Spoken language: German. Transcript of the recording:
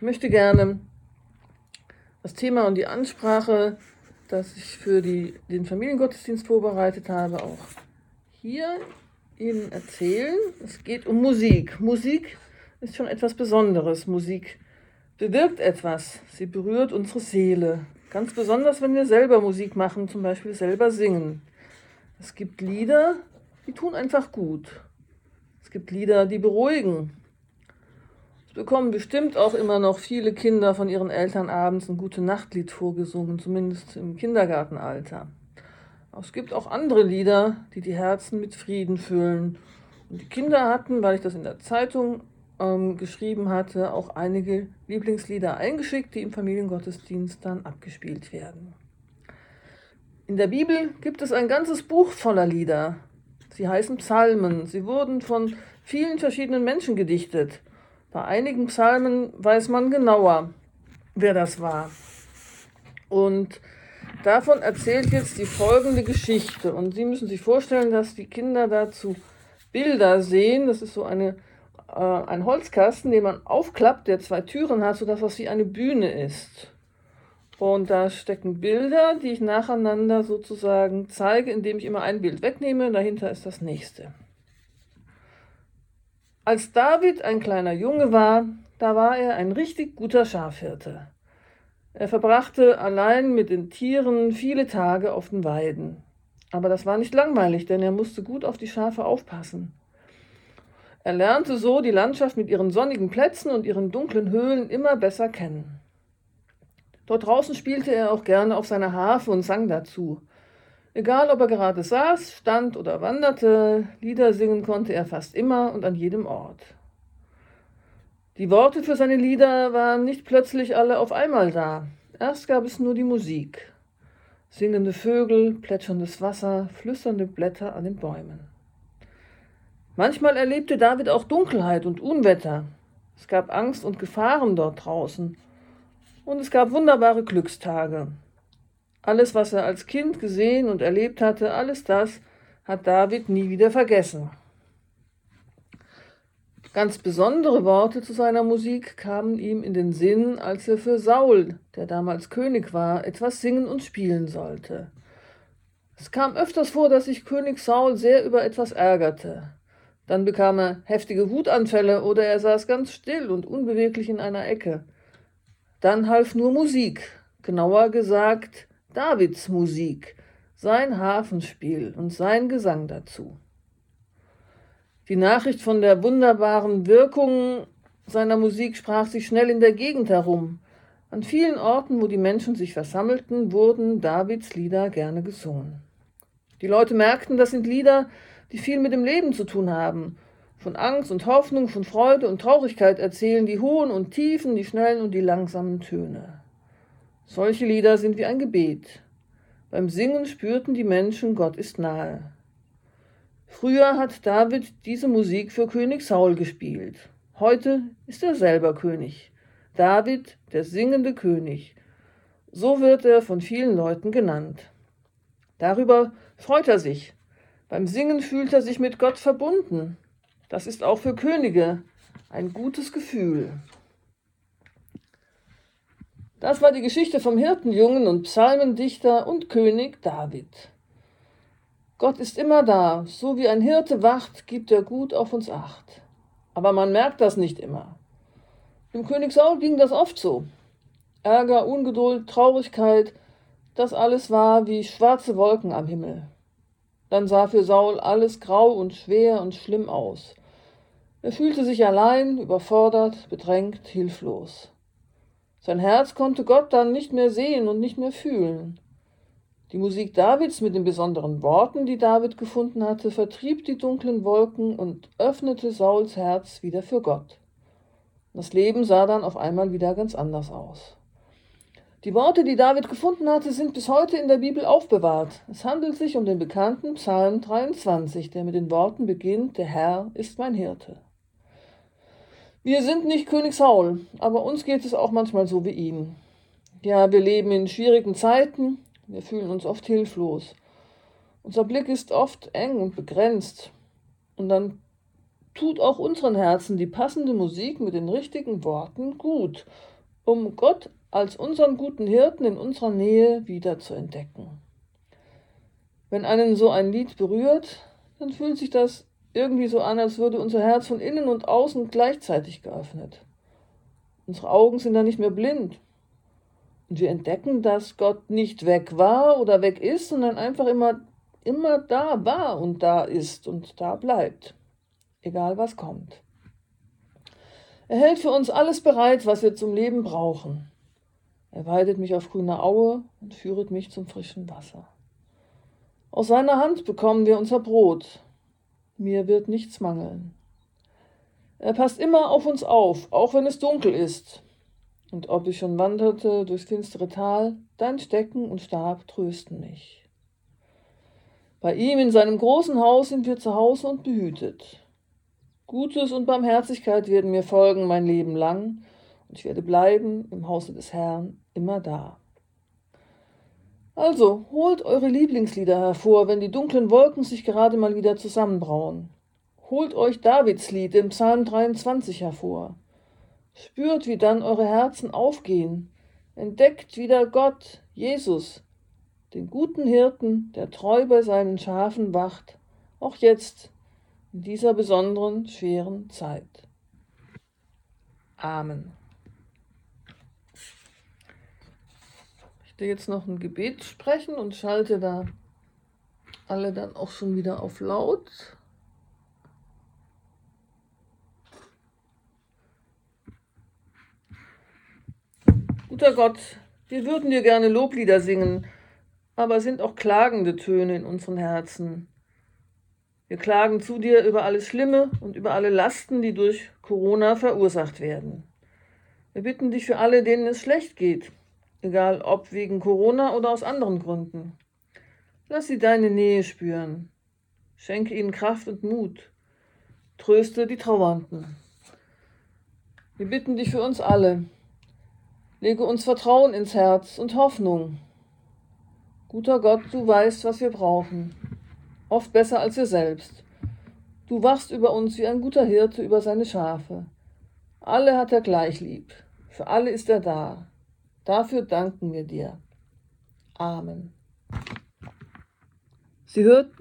Ich möchte gerne das Thema und die Ansprache, das ich für die, den Familiengottesdienst vorbereitet habe, auch hier Ihnen erzählen. Es geht um Musik. Musik ist schon etwas Besonderes. Musik bewirkt etwas. Sie berührt unsere Seele. Ganz besonders, wenn wir selber Musik machen, zum Beispiel selber singen. Es gibt Lieder, die tun einfach gut. Es gibt Lieder, die beruhigen. Es bekommen bestimmt auch immer noch viele Kinder von ihren Eltern abends ein gute Nachtlied vorgesungen, zumindest im Kindergartenalter. Aber es gibt auch andere Lieder, die die Herzen mit Frieden füllen. Und die Kinder hatten, weil ich das in der Zeitung ähm, geschrieben hatte, auch einige Lieblingslieder eingeschickt, die im Familiengottesdienst dann abgespielt werden. In der Bibel gibt es ein ganzes Buch voller Lieder. Sie heißen Psalmen. Sie wurden von vielen verschiedenen Menschen gedichtet. Bei einigen Psalmen weiß man genauer, wer das war. Und davon erzählt jetzt die folgende Geschichte. Und Sie müssen sich vorstellen, dass die Kinder dazu Bilder sehen. Das ist so eine, äh, ein Holzkasten, den man aufklappt, der zwei Türen hat, sodass das wie eine Bühne ist. Und da stecken Bilder, die ich nacheinander sozusagen zeige, indem ich immer ein Bild wegnehme. Dahinter ist das nächste. Als David ein kleiner Junge war, da war er ein richtig guter Schafhirte. Er verbrachte allein mit den Tieren viele Tage auf den Weiden. Aber das war nicht langweilig, denn er musste gut auf die Schafe aufpassen. Er lernte so die Landschaft mit ihren sonnigen Plätzen und ihren dunklen Höhlen immer besser kennen. Dort draußen spielte er auch gerne auf seiner Harfe und sang dazu. Egal, ob er gerade saß, stand oder wanderte, Lieder singen konnte er fast immer und an jedem Ort. Die Worte für seine Lieder waren nicht plötzlich alle auf einmal da. Erst gab es nur die Musik. Singende Vögel, plätscherndes Wasser, flüsternde Blätter an den Bäumen. Manchmal erlebte David auch Dunkelheit und Unwetter. Es gab Angst und Gefahren dort draußen. Und es gab wunderbare Glückstage. Alles, was er als Kind gesehen und erlebt hatte, alles das hat David nie wieder vergessen. Ganz besondere Worte zu seiner Musik kamen ihm in den Sinn, als er für Saul, der damals König war, etwas singen und spielen sollte. Es kam öfters vor, dass sich König Saul sehr über etwas ärgerte. Dann bekam er heftige Wutanfälle oder er saß ganz still und unbeweglich in einer Ecke. Dann half nur Musik, genauer gesagt Davids Musik, sein Hafenspiel und sein Gesang dazu. Die Nachricht von der wunderbaren Wirkung seiner Musik sprach sich schnell in der Gegend herum. An vielen Orten, wo die Menschen sich versammelten, wurden Davids Lieder gerne gesungen. Die Leute merkten, das sind Lieder, die viel mit dem Leben zu tun haben. Von Angst und Hoffnung, von Freude und Traurigkeit erzählen die hohen und tiefen, die schnellen und die langsamen Töne. Solche Lieder sind wie ein Gebet. Beim Singen spürten die Menschen, Gott ist nahe. Früher hat David diese Musik für König Saul gespielt. Heute ist er selber König. David, der singende König. So wird er von vielen Leuten genannt. Darüber freut er sich. Beim Singen fühlt er sich mit Gott verbunden. Das ist auch für Könige ein gutes Gefühl. Das war die Geschichte vom Hirtenjungen und Psalmendichter und König David. Gott ist immer da, so wie ein Hirte wacht, gibt er gut auf uns acht. Aber man merkt das nicht immer. Dem König Saul ging das oft so. Ärger, Ungeduld, Traurigkeit, das alles war wie schwarze Wolken am Himmel. Dann sah für Saul alles grau und schwer und schlimm aus. Er fühlte sich allein, überfordert, bedrängt, hilflos. Sein Herz konnte Gott dann nicht mehr sehen und nicht mehr fühlen. Die Musik Davids mit den besonderen Worten, die David gefunden hatte, vertrieb die dunklen Wolken und öffnete Sauls Herz wieder für Gott. Das Leben sah dann auf einmal wieder ganz anders aus. Die Worte, die David gefunden hatte, sind bis heute in der Bibel aufbewahrt. Es handelt sich um den bekannten Psalm 23, der mit den Worten beginnt, der Herr ist mein Hirte. Wir sind nicht König Saul, aber uns geht es auch manchmal so wie ihm. Ja, wir leben in schwierigen Zeiten, wir fühlen uns oft hilflos. Unser Blick ist oft eng und begrenzt. Und dann tut auch unseren Herzen die passende Musik mit den richtigen Worten gut, um Gott als unseren guten Hirten in unserer Nähe wieder zu entdecken. Wenn einen so ein Lied berührt, dann fühlt sich das irgendwie so an, als würde unser Herz von innen und außen gleichzeitig geöffnet. Unsere Augen sind dann nicht mehr blind. Und wir entdecken, dass Gott nicht weg war oder weg ist, sondern einfach immer, immer da war und da ist und da bleibt. Egal was kommt. Er hält für uns alles bereit, was wir zum Leben brauchen. Er weidet mich auf grüner Aue und führet mich zum frischen Wasser. Aus seiner Hand bekommen wir unser Brot. Mir wird nichts mangeln. Er passt immer auf uns auf, auch wenn es dunkel ist. Und ob ich schon wanderte durchs finstere Tal, dein Stecken und Stab trösten mich. Bei ihm in seinem großen Haus sind wir zu Hause und behütet. Gutes und Barmherzigkeit werden mir folgen mein Leben lang, und ich werde bleiben im Hause des Herrn immer da. Also, holt eure Lieblingslieder hervor, wenn die dunklen Wolken sich gerade mal wieder zusammenbrauen. Holt euch Davids Lied im Psalm 23 hervor. Spürt, wie dann eure Herzen aufgehen. Entdeckt wieder Gott, Jesus, den guten Hirten, der treu bei seinen Schafen wacht, auch jetzt, in dieser besonderen, schweren Zeit. Amen. Will jetzt noch ein Gebet sprechen und schalte da alle dann auch schon wieder auf laut. Guter Gott, wir würden dir gerne Loblieder singen, aber es sind auch klagende Töne in unseren Herzen. Wir klagen zu dir über alles Schlimme und über alle Lasten, die durch Corona verursacht werden. Wir bitten dich für alle, denen es schlecht geht, egal ob wegen Corona oder aus anderen Gründen. Lass sie deine Nähe spüren. Schenke ihnen Kraft und Mut. Tröste die Trauernden. Wir bitten dich für uns alle, Lege uns Vertrauen ins Herz und Hoffnung. Guter Gott, du weißt, was wir brauchen, oft besser als wir selbst. Du wachst über uns wie ein guter Hirte über seine Schafe. Alle hat er gleich lieb, für alle ist er da. Dafür danken wir dir. Amen. Sie hört